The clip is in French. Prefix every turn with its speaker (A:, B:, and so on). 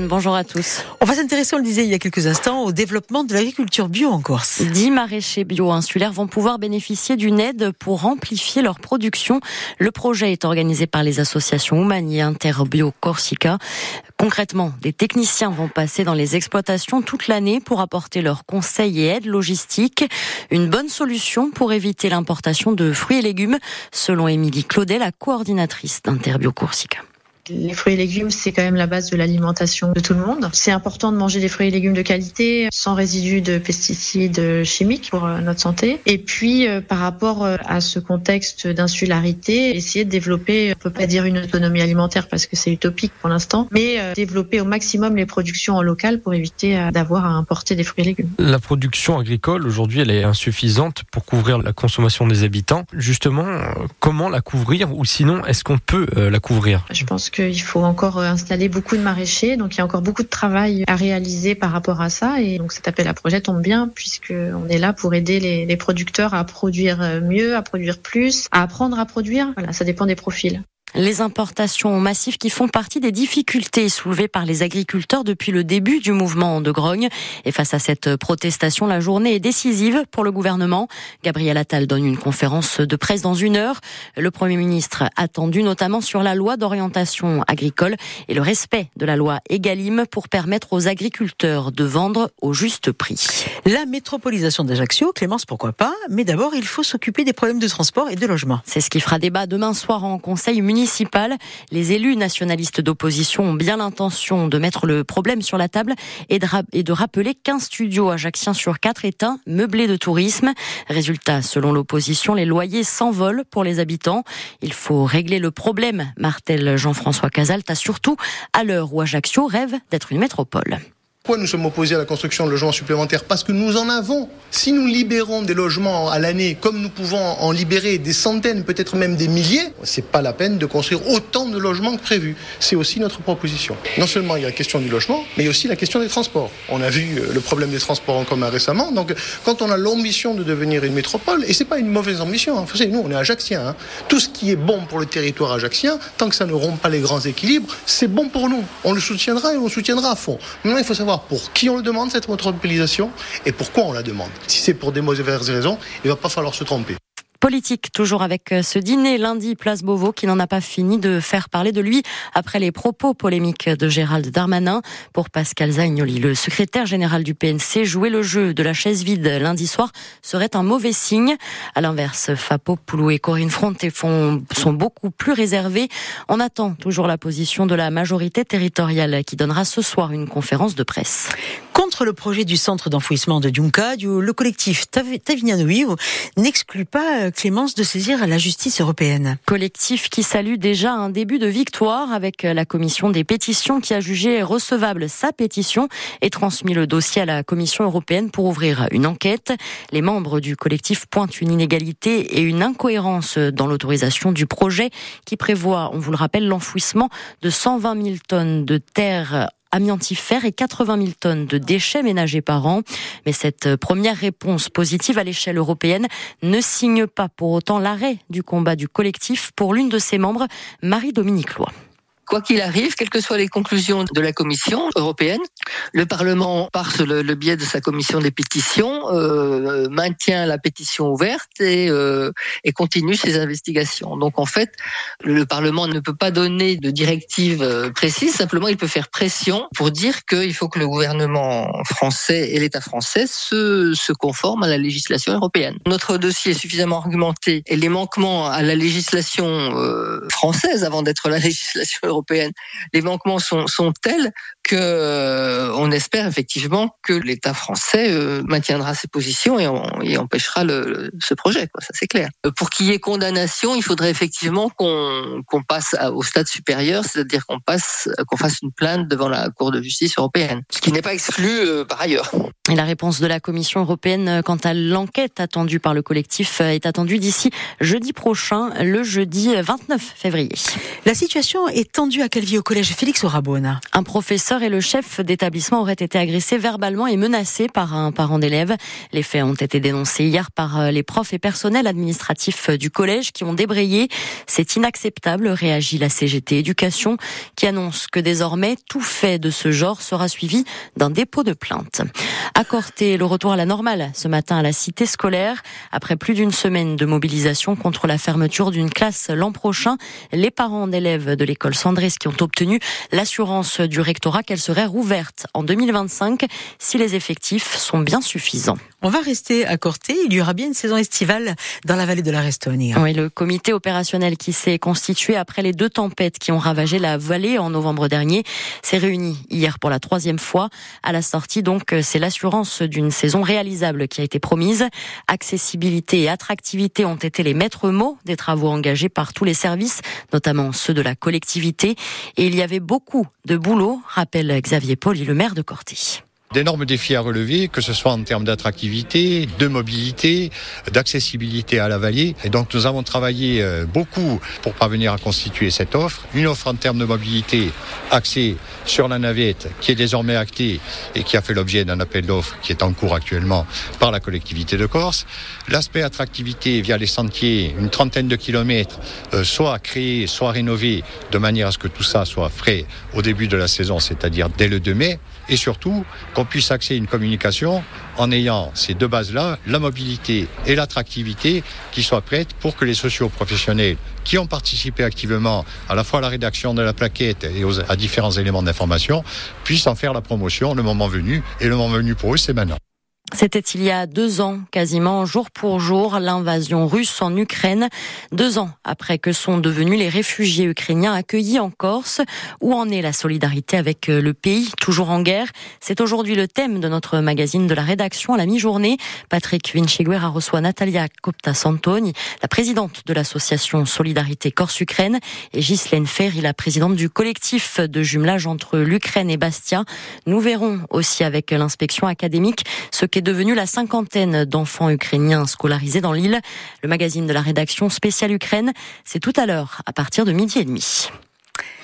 A: Bonjour à tous.
B: On va s'intéresser, on le disait il y a quelques instants, au développement de l'agriculture bio en Corse.
A: Dix maraîchers bio insulaires vont pouvoir bénéficier d'une aide pour amplifier leur production. Le projet est organisé par les associations Oumani Interbio Corsica. Concrètement, des techniciens vont passer dans les exploitations toute l'année pour apporter leurs conseils et aides logistiques. Une bonne solution pour éviter l'importation de fruits et légumes, selon Émilie Claudet, la coordinatrice d'Interbio Corsica.
C: Les fruits et légumes, c'est quand même la base de l'alimentation de tout le monde. C'est important de manger des fruits et légumes de qualité, sans résidus de pesticides chimiques pour euh, notre santé. Et puis, euh, par rapport euh, à ce contexte d'insularité, essayer de développer, on peut pas dire une autonomie alimentaire parce que c'est utopique pour l'instant, mais développer au maximum les productions en local pour éviter d'avoir à importer des fruits et légumes.
D: La production agricole, aujourd'hui, elle est insuffisante pour couvrir la consommation des habitants. Justement, comment la couvrir ou sinon, est-ce qu'on peut la couvrir?
C: Je pense qu'il faut encore euh, installer beaucoup de maraîchers. Donc il y a encore beaucoup de travail à réaliser par rapport à ça. Et donc cet appel à projet tombe bien puisqu'on est là pour aider les, producteurs à produire euh, mieux, à produire plus, à apprendre à produire. Voilà, ça dépend des profils.
A: Les importations massives qui font partie des difficultés soulevées par les agriculteurs depuis le début du mouvement de grogne. Et face à cette protestation, la journée est décisive pour le gouvernement. Gabriel Attal donne une conférence de presse dans une heure. Le Premier ministre attendu notamment sur la loi d'orientation agricole et le respect de la loi Egalim pour permettre aux agriculteurs de vendre au juste prix.
B: La métropolisation d'Ajaccio, Clémence, pourquoi pas? Mais d'abord, il faut s'occuper des problèmes de transport et de logement.
A: C'est ce qui fera débat demain soir en conseil municipal les élus nationalistes d'opposition ont bien l'intention de mettre le problème sur la table et de, rappeler qu'un studio ajacciens sur quatre est un meublé de tourisme. Résultat, selon l'opposition, les loyers s'envolent pour les habitants. Il faut régler le problème, martèle Jean-François Casalte, surtout à l'heure où Ajaccio rêve d'être une métropole.
E: Pourquoi nous sommes opposés à la construction de logements supplémentaires? Parce que nous en avons. Si nous libérons des logements à l'année, comme nous pouvons en libérer des centaines, peut-être même des milliers, c'est pas la peine de construire autant de logements que prévu. C'est aussi notre proposition. Non seulement il y a la question du logement, mais aussi la question des transports. On a vu euh, le problème des transports en commun récemment. Donc, quand on a l'ambition de devenir une métropole, et c'est pas une mauvaise ambition, hein, vous savez, nous on est ajaxiens. Hein. Tout ce qui est bon pour le territoire ajaxien, tant que ça ne rompt pas les grands équilibres, c'est bon pour nous. On le soutiendra et on le soutiendra à fond. Maintenant, il faut savoir pour qui on le demande, cette métropolisation, et pourquoi on la demande. Si c'est pour des mauvaises raisons, il va pas falloir se tromper
A: politique, toujours avec euh, ce dîner lundi Place Beauvau qui n'en a pas fini de faire parler de lui après les propos polémiques de Gérald Darmanin. Pour Pascal Zagnoli, le secrétaire général du PNC, jouer le jeu de la chaise vide lundi soir serait un mauvais signe. À l'inverse, Fapo Poulou et Corinne Fronté sont beaucoup plus réservés. On attend toujours la position de la majorité territoriale qui donnera ce soir une conférence de presse.
B: Contre le projet du centre d'enfouissement de Dunca, le collectif Tavignanoui n'exclut pas euh, Clémence de saisir la justice européenne.
A: Collectif qui salue déjà un début de victoire avec la commission des pétitions qui a jugé recevable sa pétition et transmis le dossier à la Commission européenne pour ouvrir une enquête. Les membres du collectif pointent une inégalité et une incohérence dans l'autorisation du projet qui prévoit, on vous le rappelle, l'enfouissement de 120 000 tonnes de terre amiantifère et 80 000 tonnes de déchets ménagers par an. Mais cette première réponse positive à l'échelle européenne ne signe pas pour autant l'arrêt du combat du collectif pour l'une de ses membres, Marie-Dominique Loy.
F: Quoi qu'il arrive, quelles que soient les conclusions de la Commission européenne, le Parlement, par le, biais de sa commission des pétitions, euh, maintient la pétition ouverte et, euh, et, continue ses investigations. Donc en fait, le, Parlement ne peut pas donner de directive euh, précise, simplement il peut faire pression pour dire qu'il faut que le gouvernement français et l'État français se, se conforment à la législation européenne. Notre dossier est suffisamment argumenté et les manquements à la législation euh, française avant d'être la législation européenne Les manquements sont, tels que euh, on espère effectivement que l'État français euh, maintiendra ses positions et, empêchera ce projet. Ça c'est clair. Euh, pour qu'il y ait condamnation, il faudrait effectivement qu'on qu'on passe au stade supérieur, c'est-à-dire qu'on passe qu'on fasse une plainte devant la Cour de justice européenne, ce qui n'est pas exclu par ailleurs.
A: Et la réponse de la Commission européenne quant à l'enquête attendue par le collectif est attendue d'ici jeudi prochain, le jeudi 29 février.
B: La situation est tendue à Calvi au collège Félix Rabona.
A: Un professeur professeur et le chef d'établissement auraient été agressés verbalement et menacés par un parent d'élève. Les faits ont été dénoncés hier par euh, les profs et personnels administratifs du collège qui ont débrayé. C'est inacceptable, réagit la CGT Éducation, qui annonce que désormais tout fait de ce genre sera suivi d'un dépôt de plainte. Accorté le retour à la normale ce matin à la cité scolaire. Après plus d'une semaine de mobilisation contre la fermeture d'une classe l'an prochain, les parents d'élèves de l'école Sandris qui ont obtenu l'assurance du rectorat qu'elle serait rouverte en 2025 si les effectifs sont bien suffisants.
B: On va rester à Corté. Il y aura bien une saison estivale dans la vallée de la Restonie.
A: Oui, le comité opérationnel qui s'est constitué après les deux tempêtes qui ont ravagé la vallée en novembre dernier s'est réuni hier pour la troisième fois. À la sortie, donc, c'est l'assurance d'une saison réalisable qui a été promise. Accessibilité et attractivité ont été les maîtres mots des travaux engagés par tous les services, notamment ceux de la collectivité. Et il y avait beaucoup de boulot, rappelle Xavier Poli, le maire de Corté
G: d'énormes défis à relever, que ce soit en termes d'attractivité, de mobilité, d'accessibilité à la vallée. Et donc nous avons travaillé euh, beaucoup pour parvenir à constituer cette offre. Une offre en termes de mobilité axée sur la navette qui est désormais actée et qui a fait l'objet d'un appel d'offres qui est en cours actuellement par la collectivité de Corse. L'aspect attractivité via les sentiers, une trentaine de kilomètres, euh, soit créé, soit rénové de manière à ce que tout ça soit frais au début de la saison, c'est-à-dire dès le 2 mai. Et surtout, qu'on puisse à une communication en ayant ces deux bases-là, la mobilité et l'attractivité, qui soient prêtes pour que les socioprofessionnels qui ont participé activement à la fois à la rédaction de la plaquette et à différents éléments d'information puissent en faire la promotion le moment venu. Et le moment venu pour eux, c'est maintenant.
A: C'était il y a deux ans, quasiment jour pour jour, l'invasion russe en Ukraine. Deux ans après que sont devenus les réfugiés ukrainiens accueillis en Corse. Où en est la solidarité avec euh, le pays, toujours en guerre? C'est aujourd'hui le thème de notre magazine de la rédaction à la mi-journée. Patrick Vinciguera reçoit Natalia Copta-Santoni, la présidente de l'association Solidarité Corse-Ukraine, et Ghislaine Ferry, la présidente du collectif de jumelage entre l'Ukraine et Bastia. Nous verrons aussi avec l'inspection académique ce qu'est devenue la cinquantaine d'enfants ukrainiens scolarisés dans l'île. Le magazine de la rédaction spéciale Ukraine, c'est tout à l'heure à partir de midi et demi.